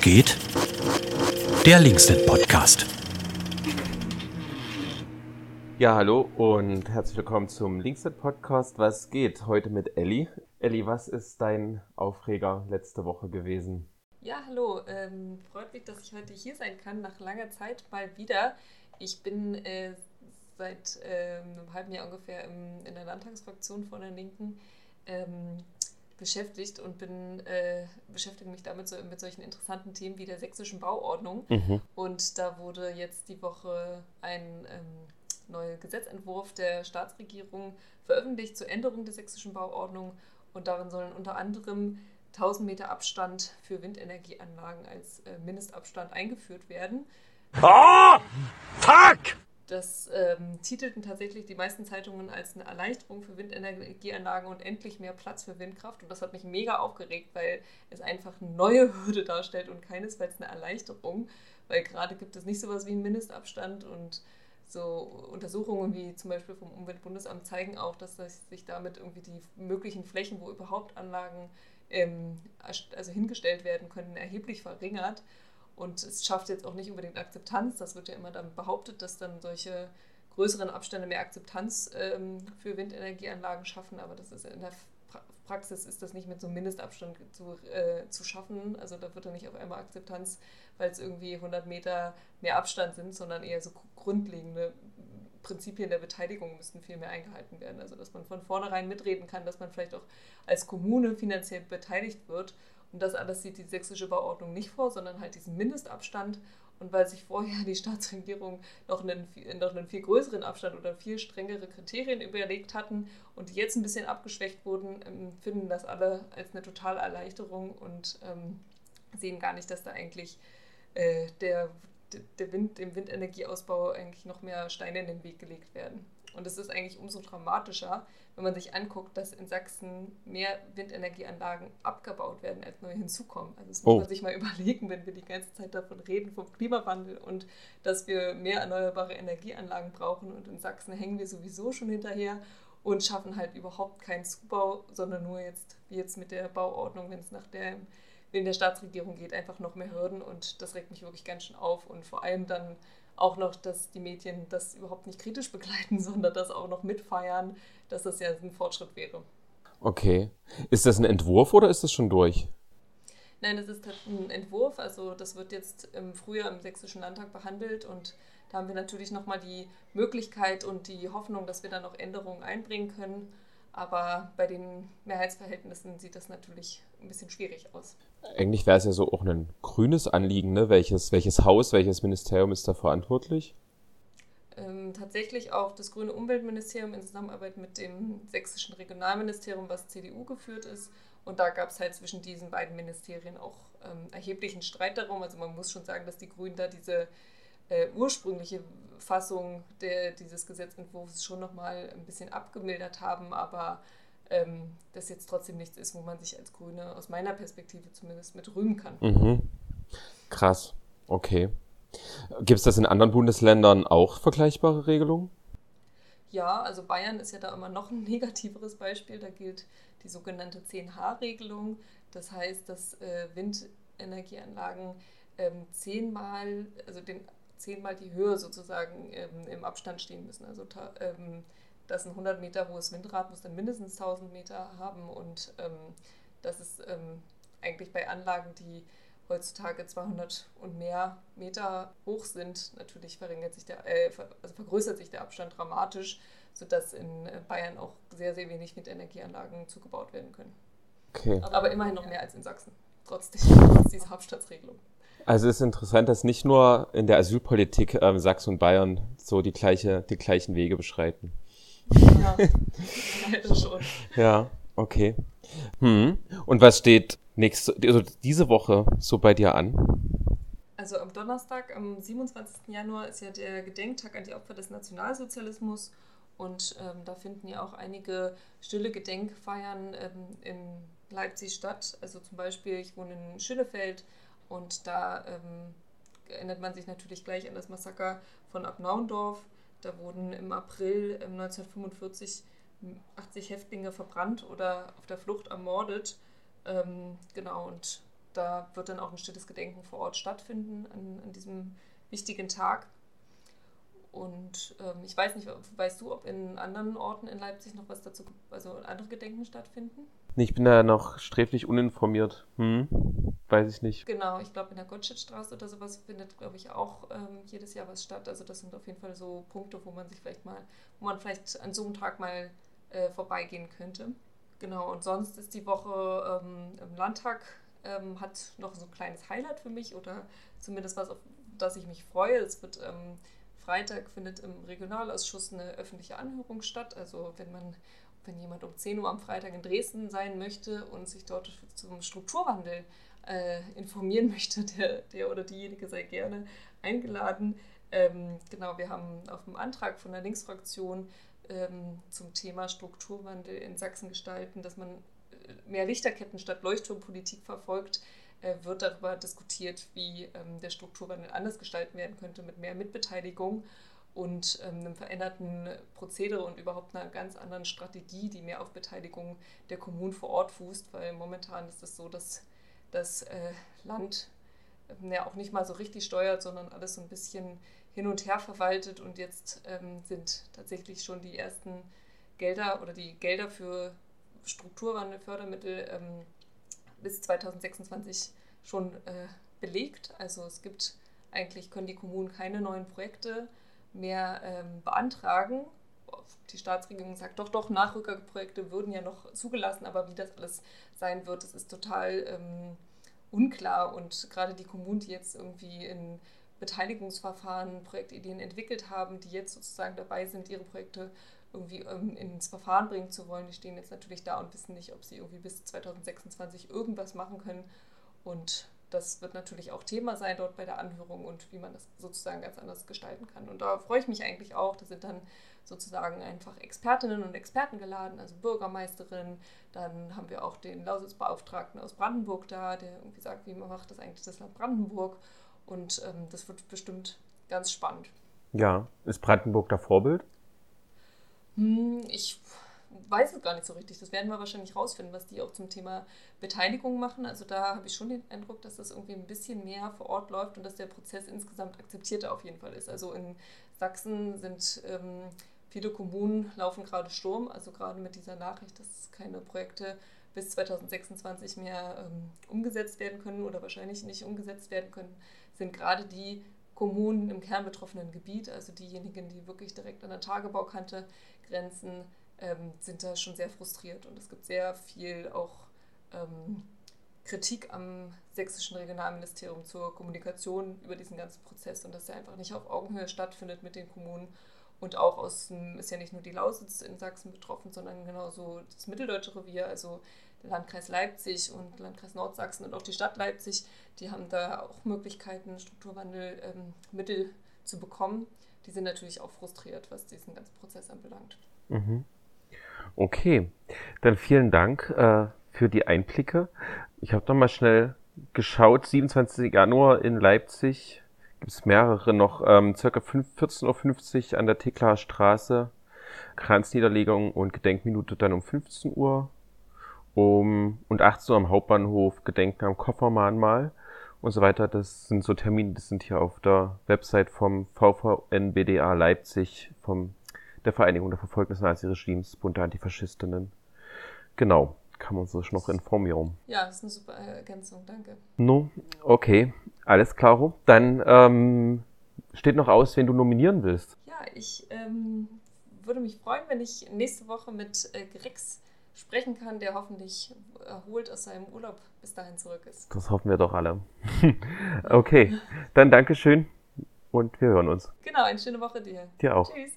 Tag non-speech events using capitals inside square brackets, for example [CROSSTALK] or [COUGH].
Geht? Der Linksnet Podcast. Ja, hallo und herzlich willkommen zum Linksnet Podcast. Was geht? Heute mit Elli. Elli, was ist dein Aufreger letzte Woche gewesen? Ja, hallo. Ähm, freut mich, dass ich heute hier sein kann, nach langer Zeit mal wieder. Ich bin äh, seit äh, einem halben Jahr ungefähr im, in der Landtagsfraktion von der Linken. Ähm, beschäftigt und bin äh, beschäftige mich damit so, mit solchen interessanten Themen wie der sächsischen Bauordnung. Mhm. Und da wurde jetzt die Woche ein ähm, neuer Gesetzentwurf der Staatsregierung veröffentlicht zur Änderung der sächsischen Bauordnung. Und darin sollen unter anderem 1000 Meter Abstand für Windenergieanlagen als äh, Mindestabstand eingeführt werden. Oh, fuck! Das ähm, titelten tatsächlich die meisten Zeitungen als eine Erleichterung für Windenergieanlagen und endlich mehr Platz für Windkraft. Und das hat mich mega aufgeregt, weil es einfach eine neue Hürde darstellt und keinesfalls eine Erleichterung. Weil gerade gibt es nicht sowas wie einen Mindestabstand und so Untersuchungen wie zum Beispiel vom Umweltbundesamt zeigen auch, dass sich damit irgendwie die möglichen Flächen, wo überhaupt Anlagen ähm, also hingestellt werden können, erheblich verringert. Und es schafft jetzt auch nicht unbedingt Akzeptanz. Das wird ja immer dann behauptet, dass dann solche größeren Abstände mehr Akzeptanz ähm, für Windenergieanlagen schaffen. Aber das ist in der pra Praxis ist das nicht mit so einem Mindestabstand zu, äh, zu schaffen. Also da wird dann nicht auf einmal Akzeptanz, weil es irgendwie 100 Meter mehr Abstand sind, sondern eher so grundlegende Prinzipien der Beteiligung müssten viel mehr eingehalten werden. Also dass man von vornherein mitreden kann, dass man vielleicht auch als Kommune finanziell beteiligt wird und das alles sieht die sächsische Bauordnung nicht vor, sondern halt diesen Mindestabstand. Und weil sich vorher die Staatsregierung noch einen, noch einen viel größeren Abstand oder viel strengere Kriterien überlegt hatten und die jetzt ein bisschen abgeschwächt wurden, ähm, finden das alle als eine totale Erleichterung und ähm, sehen gar nicht, dass da eigentlich äh, der, der Wind, dem Windenergieausbau eigentlich noch mehr Steine in den Weg gelegt werden. Und es ist eigentlich umso dramatischer, wenn man sich anguckt, dass in Sachsen mehr Windenergieanlagen abgebaut werden, als neu hinzukommen. Also das muss oh. man sich mal [LAUGHS] überlegen, wenn wir die ganze Zeit davon reden, vom Klimawandel und dass wir mehr erneuerbare Energieanlagen brauchen. Und in Sachsen hängen wir sowieso schon hinterher und schaffen halt überhaupt keinen Zubau, sondern nur jetzt, wie jetzt mit der Bauordnung, wenn es nach der in der Staatsregierung geht, einfach noch mehr Hürden und das regt mich wirklich ganz schön auf und vor allem dann auch noch, dass die Medien das überhaupt nicht kritisch [LAUGHS] begleiten, sondern das auch noch mitfeiern, dass das ja ein Fortschritt wäre. Okay. Ist das ein Entwurf oder ist das schon durch? Nein, es ist ein Entwurf. Also das wird jetzt im Frühjahr im Sächsischen Landtag behandelt und da haben wir natürlich nochmal die Möglichkeit und die Hoffnung, dass wir da noch Änderungen einbringen können. Aber bei den Mehrheitsverhältnissen sieht das natürlich ein bisschen schwierig aus. Eigentlich wäre es ja so auch ein grünes Anliegen, ne? Welches, welches Haus, welches Ministerium ist da verantwortlich? Ähm, tatsächlich auch das Grüne Umweltministerium in Zusammenarbeit mit dem Sächsischen Regionalministerium, was CDU geführt ist. Und da gab es halt zwischen diesen beiden Ministerien auch ähm, erheblichen Streit darum. Also man muss schon sagen, dass die Grünen da diese äh, ursprüngliche Fassung der, dieses Gesetzentwurfs schon nochmal ein bisschen abgemildert haben, aber ähm, das jetzt trotzdem nichts ist, wo man sich als Grüne aus meiner Perspektive zumindest mit rühmen kann. Mhm. Krass, okay. Gibt es das in anderen Bundesländern auch vergleichbare Regelungen? Ja, also Bayern ist ja da immer noch ein [LAUGHS] negativeres Beispiel. Da gilt die sogenannte 10H-Regelung. Das heißt, dass äh, Windenergieanlagen ähm, zehnmal, also den zehnmal die Höhe sozusagen ähm, im Abstand stehen müssen. Also ähm, das ein 100 Meter hohes Windrad muss dann mindestens 1000 Meter haben und ähm, das ist ähm, eigentlich bei Anlagen, die heutzutage 200 und mehr Meter hoch sind, natürlich verringert sich der, äh, also vergrößert sich der Abstand dramatisch, sodass in äh, Bayern auch sehr, sehr wenig Windenergieanlagen zugebaut werden können. Okay. Aber immerhin noch mehr als in Sachsen, trotz, dieser Hauptstadtsregelung. Also es ist interessant, dass nicht nur in der Asylpolitik ähm, Sachsen und Bayern so die, gleiche, die gleichen Wege beschreiten. Ja, [LAUGHS] schon. Ja, okay. Hm. Und was steht nächste, also diese Woche so bei dir an? Also am Donnerstag, am 27. Januar, ist ja der Gedenktag an die Opfer des Nationalsozialismus. Und ähm, da finden ja auch einige stille Gedenkfeiern ähm, in Leipzig statt. Also zum Beispiel, ich wohne in Schillefeld und da ähm, erinnert man sich natürlich gleich an das Massaker von Abnaundorf. Da wurden im April 1945 80 Häftlinge verbrannt oder auf der Flucht ermordet. Ähm, genau, und da wird dann auch ein stilles Gedenken vor Ort stattfinden an, an diesem wichtigen Tag. Und ähm, ich weiß nicht, weißt du, ob in anderen Orten in Leipzig noch was dazu, also andere Gedenken stattfinden? Ich bin da noch sträflich uninformiert. Hm? Weiß ich nicht. Genau, ich glaube in der Gottschedstraße oder sowas findet, glaube ich, auch ähm, jedes Jahr was statt. Also das sind auf jeden Fall so Punkte, wo man sich vielleicht mal, wo man vielleicht an so einem Tag mal äh, vorbeigehen könnte. Genau, und sonst ist die Woche ähm, im Landtag ähm, hat noch so ein kleines Highlight für mich oder zumindest was, auf das ich mich freue. Es wird ähm, Freitag findet im Regionalausschuss eine öffentliche Anhörung statt. Also wenn man, wenn jemand um 10 Uhr am Freitag in Dresden sein möchte und sich dort zum Strukturwandel äh, informieren [LAUGHS] möchte, der, der oder diejenige sei gerne eingeladen. Ähm, genau, wir haben auf dem Antrag von der Linksfraktion ähm, zum Thema Strukturwandel in Sachsen gestalten, dass man äh, mehr Lichterketten statt Leuchtturmpolitik verfolgt, wird darüber diskutiert, wie ähm, der Strukturwandel anders gestalten werden könnte mit mehr Mitbeteiligung und ähm, einem veränderten Prozedere und überhaupt einer ganz anderen Strategie, die mehr auf Beteiligung der Kommunen vor Ort fußt, weil momentan ist es so, dass das äh, Land ähm, ja auch nicht mal so richtig steuert, sondern alles so ein bisschen hin und her verwaltet. Und jetzt sind tatsächlich schon die ersten Gelder oder die Gelder für Strukturwandelfördermittel bis 2026 schon äh, belegt. Also es gibt eigentlich, können die Kommunen keine neuen Projekte mehr ähm, beantragen. Die Staatsregierung sagt doch, doch, Nachrückerprojekte würden ja noch zugelassen, aber wie das alles sein wird, das ist total ähm, unklar. Und gerade die Kommunen, die jetzt irgendwie in Beteiligungsverfahren Projektideen entwickelt haben, die jetzt sozusagen dabei sind, ihre Projekte irgendwie ähm, ins Verfahren bringen zu wollen, die stehen jetzt natürlich da und wissen nicht, ob sie irgendwie bis 2026 irgendwas machen können. Und das wird natürlich auch Thema sein dort bei der Anhörung und wie man das sozusagen ganz anders gestalten kann. Und da freue ich mich eigentlich auch. Da sind dann sozusagen einfach Expertinnen und Experten geladen, also Bürgermeisterinnen. Dann haben wir auch den Lausitzbeauftragten aus Brandenburg da, der irgendwie sagt, wie man macht das eigentlich das Land Brandenburg. Und ähm, das wird bestimmt ganz spannend. Ja, ist Brandenburg da Vorbild? Hm, ich weiß es gar nicht so richtig. Das werden wir wahrscheinlich rausfinden, was die auch zum Thema Beteiligung machen. Also da habe ich schon den Eindruck, dass das irgendwie ein bisschen mehr vor Ort läuft und dass der Prozess insgesamt akzeptierter auf jeden Fall ist. Also in Sachsen sind ähm, viele Kommunen laufen gerade Sturm, also gerade mit dieser Nachricht, dass keine Projekte bis 2026 mehr ähm, umgesetzt werden können oder wahrscheinlich nicht umgesetzt werden können, sind gerade die Kommunen im kernbetroffenen Gebiet, also diejenigen, die wirklich direkt an der Tagebaukante grenzen, ähm, sind da schon sehr frustriert. Und es gibt sehr viel auch ähm, Kritik am sächsischen Regionalministerium zur Kommunikation über diesen ganzen Prozess und dass er einfach nicht auf Augenhöhe stattfindet mit den Kommunen. Und auch aus dem, ist ja nicht nur die Lausitz in Sachsen betroffen, sondern genauso das Mitteldeutsche Revier, also der Landkreis Leipzig und Landkreis Nordsachsen und auch die Stadt Leipzig, die haben da auch Möglichkeiten, Strukturwandelmittel ähm, zu bekommen. Die sind natürlich auch frustriert, was diesen ganzen Prozess anbelangt. Mhm. Okay, dann vielen Dank äh, für die Einblicke. Ich habe nochmal schnell geschaut. 27. Januar in Leipzig es mehrere noch. Ähm, circa 14.50 Uhr an der Teklarer Straße. Kranzniederlegung und Gedenkminute dann um 15 Uhr. Um, und 18 Uhr am Hauptbahnhof Gedenken am Koffermahnmal und so weiter. Das sind so Termine, die sind hier auf der Website vom VVNBDA Leipzig, vom der Vereinigung der Verfolgten des Naziregimes, Bund der Antifaschistinnen. Genau, kann man sich noch informieren. Ja, das ist eine super Ergänzung, danke. No, okay, alles klar. Dann ähm, steht noch aus, wen du nominieren willst. Ja, ich ähm, würde mich freuen, wenn ich nächste Woche mit äh, Grex sprechen kann, der hoffentlich erholt aus seinem Urlaub bis dahin zurück ist. Das hoffen wir doch alle. [LAUGHS] okay, dann Dankeschön und wir hören uns. Genau, eine schöne Woche dir. Dir auch. Tschüss.